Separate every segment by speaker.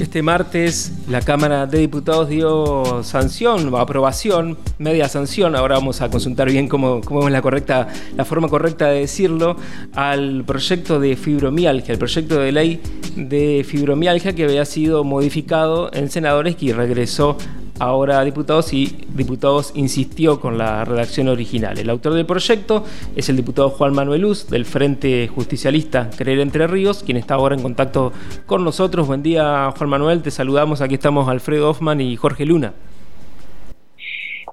Speaker 1: Este martes la Cámara de Diputados dio sanción o aprobación, media sanción, ahora vamos a consultar bien cómo, cómo es la, correcta, la forma correcta de decirlo, al proyecto de fibromialgia, el proyecto de ley de fibromialgia que había sido modificado en senadores y regresó ahora diputados y diputados insistió con la redacción original. El autor del proyecto es el diputado Juan Manuel Luz del Frente Justicialista Creer Entre Ríos, quien está ahora en contacto con nosotros. Buen día Juan Manuel, te saludamos. Aquí estamos Alfredo Hoffman y Jorge Luna.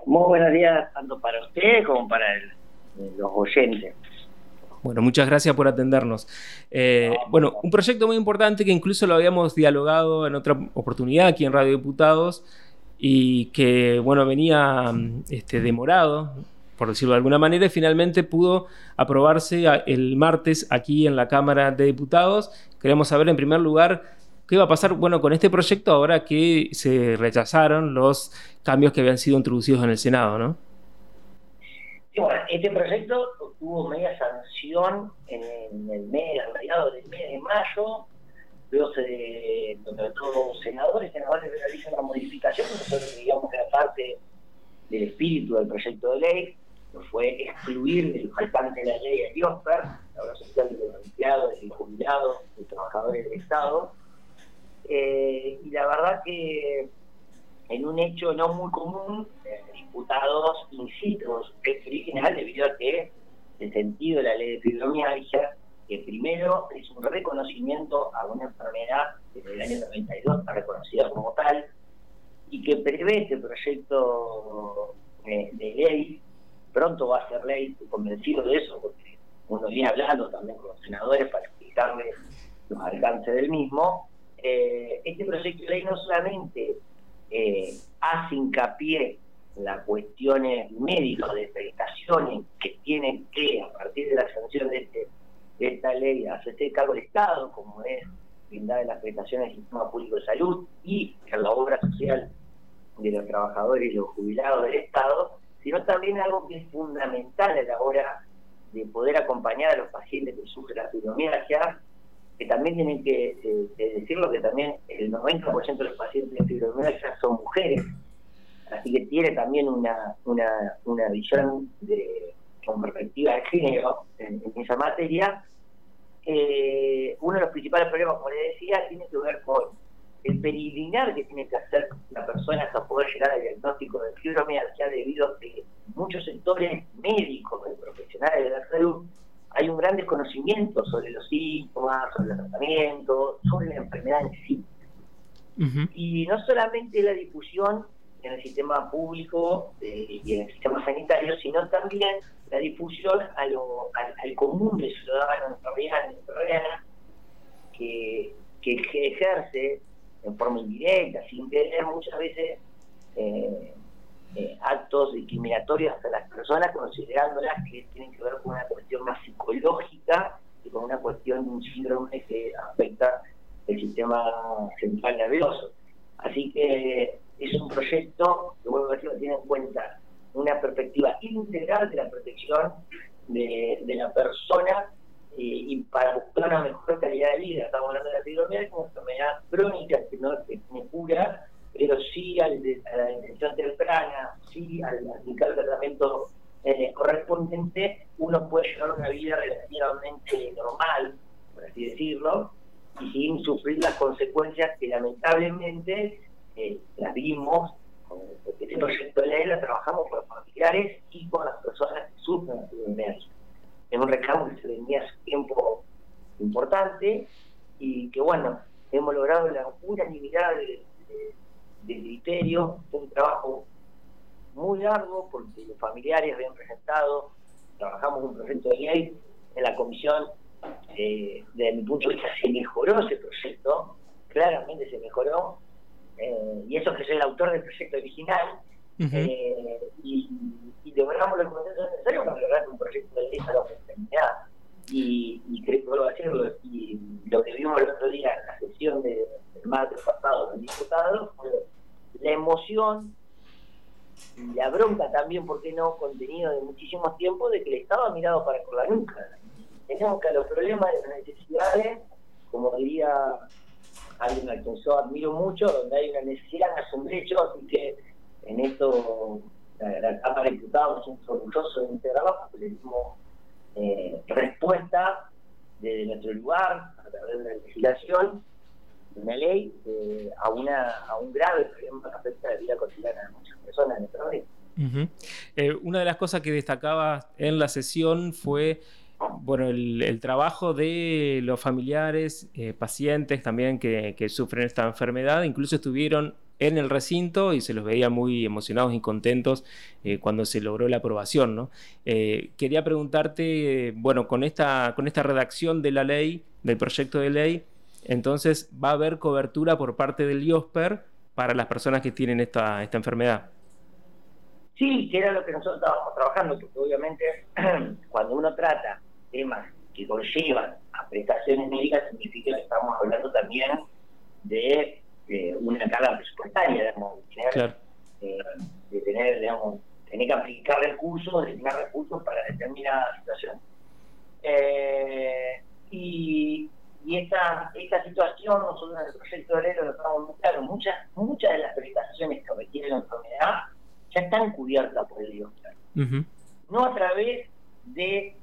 Speaker 2: Muy buenos días tanto para ustedes como para los oyentes.
Speaker 1: Bueno, muchas gracias por atendernos. Eh, bueno, un proyecto muy importante que incluso lo habíamos dialogado en otra oportunidad aquí en Radio Diputados y que, bueno, venía este, demorado, por decirlo de alguna manera, y finalmente pudo aprobarse el martes aquí en la Cámara de Diputados. Queremos saber, en primer lugar, qué va a pasar bueno, con este proyecto ahora que se rechazaron los cambios que habían sido introducidos en el Senado, ¿no?
Speaker 2: este proyecto tuvo media sanción en el mes, del mes de mayo, luego se contrató senadores, senadores realizan la modificación, nosotros digamos que era parte del espíritu del proyecto de ley, fue excluir del faltante de la ley de IOSPER, la obra social de los empleados, de los jubilados, de trabajadores del Estado, eh, y la verdad que en un hecho no muy común, eh, diputados insisten su original debido a que el sentido de la ley de fibromialgia que primero es un reconocimiento a una enfermedad que desde el año 92 está reconocida como tal y que prevé este proyecto eh, de ley, pronto va a ser ley, estoy convencido de eso, porque uno viene hablando también con los senadores para explicarles los alcances del mismo. Eh, este proyecto de ley no solamente eh, hace hincapié las cuestiones médicas de prestaciones que tienen que, a partir de la sanción de este esta ley hace cargo del Estado, como es brindar las prestaciones del sistema público de salud y en la obra social de los trabajadores y los jubilados del Estado, sino también algo que es fundamental a la hora de poder acompañar a los pacientes que sufren la fibromialgia, que también tienen que eh, decirlo que también el 90% de los pacientes de fibromialgia son mujeres, así que tiene también una, una, una visión de, con perspectiva de género en esa materia, eh, uno de los principales problemas, como le decía, tiene que ver con el peregrinar que tiene que hacer la persona hasta poder llegar al diagnóstico de fibromialgia debido a que muchos sectores médicos y profesionales de la salud hay un gran desconocimiento sobre los síntomas, sobre el tratamiento, sobre la enfermedad en sí. Y no solamente la difusión en el sistema público eh, y en el sistema sanitario, sino también la difusión a lo, al, común de ciudadanos realidad que, que ejerce en forma indirecta, sin tener muchas veces eh, eh, actos discriminatorios a las personas, considerándolas que tienen que ver con una cuestión más psicológica y con una cuestión de un síndrome que afecta el sistema central nervioso. Así que es un proyecto que, vuelvo a decir, tiene en cuenta una perspectiva integral de la protección de, la persona y para buscar una mejor calidad de vida. Estamos hablando de la fibromialgia como enfermedad crónica que no tiene cura, pero sí a la intención temprana, sí al aplicar el tratamiento eh, correspondiente, uno puede llevar una vida relativamente normal, por así decirlo, y sin sufrir las consecuencias que lamentablemente vimos, porque este proyecto de ley la trabajamos con los familiares y con las personas que sufren fibromialgia. Es un reclamo que se venía hace tiempo importante y que bueno, hemos logrado la unanimidad de, de, criterio, un trabajo muy largo porque los familiares habían presentado, trabajamos un proyecto de ley en la comisión, eh, desde mi punto de vista se mejoró ese proyecto, claramente se mejoró, eh, y eso que soy el autor del proyecto original, eh, y, y, logramos los consensos necesarios para lograr un proyecto de ley para la. Y, y creo que vuelvo a decirlo, y lo que vimos el otro día en la sesión del martes pasado del diputado fue la emoción y la bronca también, ¿por qué no? Contenido de muchísimos tiempos de que el Estado ha mirado para con la nuca. Tenemos que los problemas de las necesidades, como diría alguien al que yo admiro mucho, donde hay una necesidad, un derecho, así que en esto la, Cámara de Diputados es orgulloso de integrarlo porque le dimos eh, respuesta desde nuestro lugar, a través de la legislación, de una ley, eh, a, una, a un grave problema que afecta la vida cotidiana de muchas personas en nuestro país.
Speaker 1: Eh, una de las cosas que destacaba en la sesión fue bueno, el, trabajo de los familiares, eh, pacientes también que, sufren esta enfermedad, incluso estuvieron en el recinto y se los veía muy emocionados y contentos eh, cuando se logró la aprobación. ¿no? quería preguntarte, bueno, con esta, con esta redacción de la ley, del proyecto de ley, entonces va a haber cobertura por parte del IOSPER para las personas que tienen esta, esta enfermedad.
Speaker 2: Sí, que era lo que nosotros estábamos trabajando, porque obviamente cuando uno trata temas que conllevan a prestaciones médicas, significa que estamos hablando también de una carga presupuestaria, digamos, eh, de tener, digamos, tener que aplicar recursos, destinar recursos para determinada situación. Eh, y, y esta, esta situación, nosotros en el proyecto de lo estamos muy claro, muchas, muchas de las prestaciones que requiere la enfermedad ya están cubiertas por el IOSTAR. No a través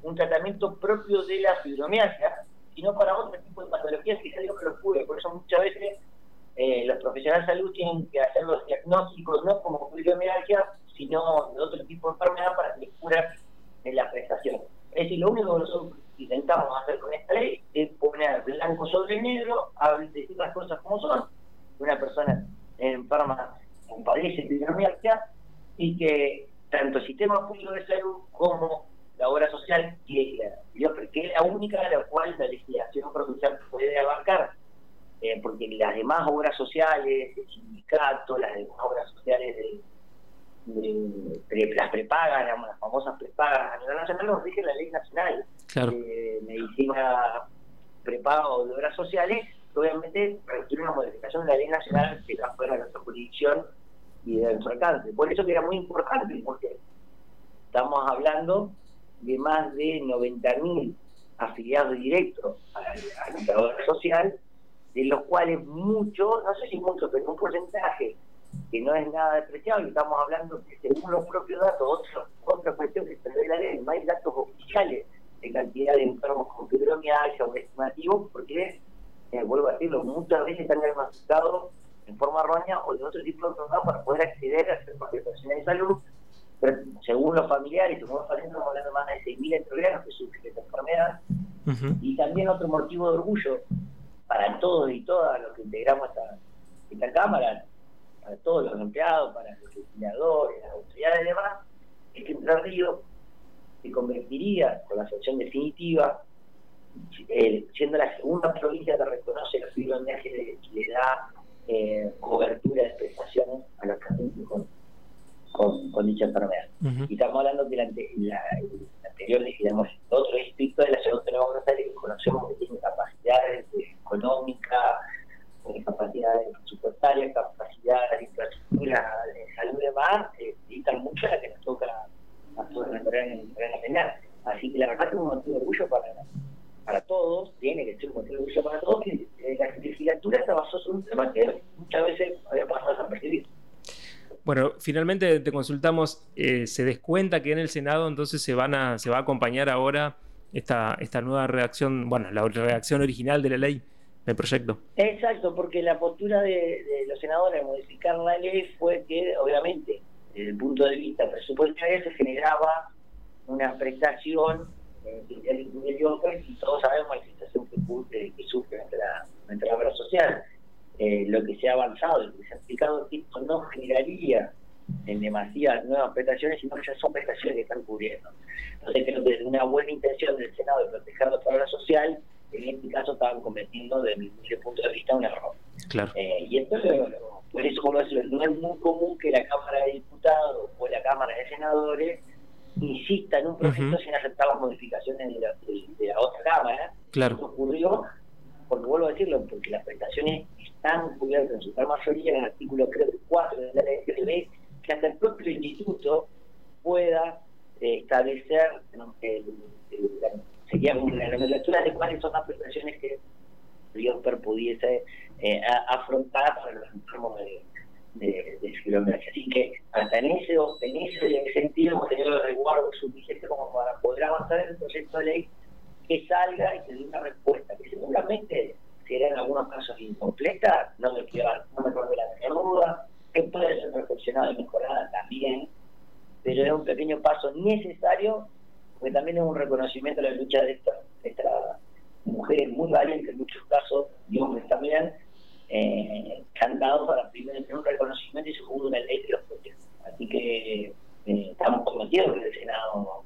Speaker 2: un tratamiento propio de la fibromialgia, sino para otro tipo de patologías que ya digo que lo cubre. Por eso muchas veces eh, los profesionales de salud tienen que hacer los diagnósticos no como fibromialgia, sino de otro tipo de enfermedad para que les en la prestación. Es decir, lo único que nosotros intentamos hacer con esta ley es poner blanco sobre negro, decir las cosas como son. Una persona enferma padece fibromialgia y que tanto el sistema público de salud como la obra social, que, que es la única de la cual la legislación provincial puede abarcar, eh, porque las demás obras sociales, el sindicato, las demás obras sociales de, las prepagas, las famosas prepagas a nivel nacional, nos rige la ley nacional de medicina prepaga o de obras sociales, que obviamente requiere una modificación de la ley nacional que está fuera de nuestra jurisdicción y de su alcance. Por eso que era muy importante, porque estamos hablando de más de 90.000 afiliados directos a, la obra social, de los cuales muchos, no sé si muchos, pero un porcentaje que no es nada despreciable, estamos hablando que según los propios datos, otra cuestión que se la ley, no hay datos oficiales de cantidad de enfermos con fibromialgia o estimativos, porque, eh, vuelvo a decirlo, muchas veces están diagnosticados en forma errónea o de otro tipo de enfermedad para poder acceder a ser profesional de salud. Pero según los familiares, los pacientes, estamos hablando más de 6.000 entregados que sufren esta enfermedad. Y también otro motivo de orgullo para todos y todas los que integramos esta, esta Cámara, para todos los empleados, para los legisladores, las autoridades y demás, es que Entre Ríos se convertiría con la sanción definitiva, eh, siendo la segunda provincia que reconoce la fibromialgia y le da eh, cobertura de prestaciones a los pacientes con, con, dicha enfermedad. Y estamos hablando de la, anterior, digamos, otro distrito de la ciudad de que conocemos que tiene capacidades económicas, capacidades presupuestarias, capacidades de infraestructura de salud y demás, eh, necesitan mucho a la que nos toca a todos en la Así que la verdad que es un motivo de orgullo para para todos, tiene que ser un contribución para todos, que eh, la legislatura se basó sobre un tema que muchas veces había pasado a percibir.
Speaker 1: Bueno, finalmente te consultamos, eh, se descuenta que en el Senado entonces se van a, se va a acompañar ahora esta, nueva redacción, bueno, la redacción original de la ley, del proyecto.
Speaker 2: Exacto, porque la postura de, los senadores de modificar la ley fue que, obviamente, desde el punto de vista presupuestario se generaba una prestación y todos sabemos la situación que, que sufre nuestra, nuestra obra social. Eh, lo que se ha avanzado, lo que se ha explicado, que esto no generaría en demasiadas nuevas prestaciones, sino que ya son prestaciones que están cubriendo. Entonces creo que desde una buena intención del Senado de proteger nuestra obra social, en este caso estaban cometiendo desde mi punto de vista un error.
Speaker 1: Claro.
Speaker 2: Eh, y entonces, por eso, como no es muy común que la Cámara de Diputados o la Cámara de Senadores insista en un proyecto sin aceptar las modificaciones de la, de, la otra Cámara.
Speaker 1: Claro.
Speaker 2: Eso ocurrió, porque vuelvo a decirlo, porque las prestaciones están cubiertas en su gran mayoría en el artículo creo 4 de la ley que hasta el propio instituto pueda eh, establecer sería la nomenclatura de cuáles son las prestaciones que Biosper pudiese eh, afrontar para los enfermos de, de, fibromialgia. Así que hasta en ese, en ese sentido hemos tenido el resguardo suficiente como para poder avanzar en el proyecto de ley que salga y que dé una respuesta, que seguramente será en algunos casos incompleta, no me quiero, no me la menor duda, que puede ser reflexionada y mejorada también, pero es un pequeño paso necesario, porque también es un reconocimiento de la lucha de estas mujeres muy valientes en muchos casos, y hombres también, eh, que han dado para primero tener un reconocimiento y segundo una ley que los protege. Así que eh, estamos convencidos que el Senado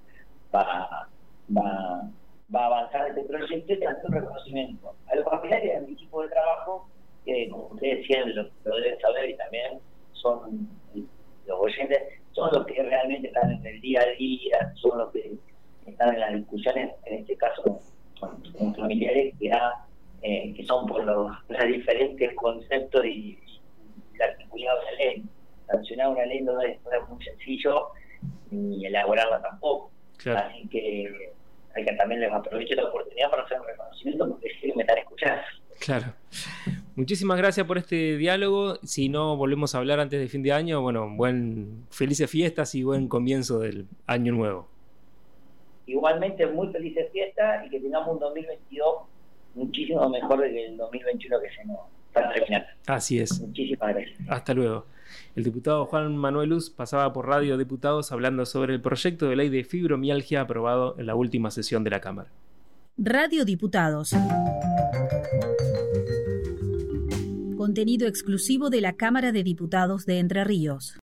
Speaker 2: va, va, va a avanzar este proyecto y un reconocimiento. A los familiares de mi equipo de trabajo, que como ustedes decían, lo, lo deben saber y también son los oyentes, son los que realmente están en el día a día, son los que están en las discusiones, en este caso con, con familiares que ha eh, que son por los, diferentes conceptos y, y articulado de la ley. Sancionar una ley no es, muy sencillo ni elaborarla tampoco. Así que hay que también les aprovecho la oportunidad para hacer un reconocimiento porque sí me están escuchando.
Speaker 1: Claro. Muchísimas gracias por este diálogo. Si no volvemos a hablar antes de fin de año, bueno, buen felices fiestas y buen comienzo del año nuevo.
Speaker 2: Igualmente, muy felices fiestas y que tengamos un 2022 muchísimo mejor que el 2021 que se nos va a terminar.
Speaker 1: Así es.
Speaker 2: Muchísimas gracias.
Speaker 1: Hasta luego. El diputado Juan Manuel Luz pasaba por Radio Diputados hablando sobre el proyecto de ley de fibromialgia aprobado en la última sesión de la Cámara.
Speaker 3: Radio Diputados. Contenido exclusivo de la Cámara de Diputados de Entre Ríos.